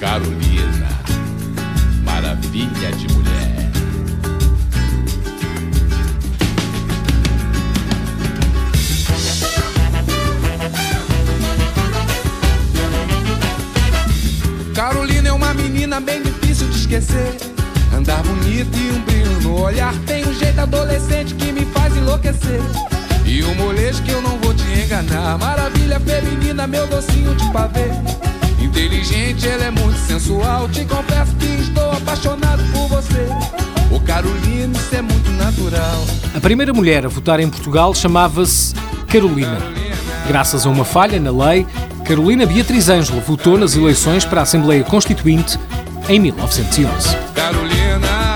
Carolina, menina bem difícil de esquecer. Andar bonito e um brilho no olhar. Tem um jeito adolescente que me faz enlouquecer. E um molejo que eu não vou te enganar. Maravilha feminina, meu docinho de pavê. Inteligente, ela é muito sensual. Te confesso que estou apaixonado por você. O Carolina, isso é muito natural. A primeira mulher a votar em Portugal chamava-se Carolina. Graças a uma falha na lei, Carolina Beatriz Ângela votou nas eleições para a Assembleia Constituinte em 1911. Carolina,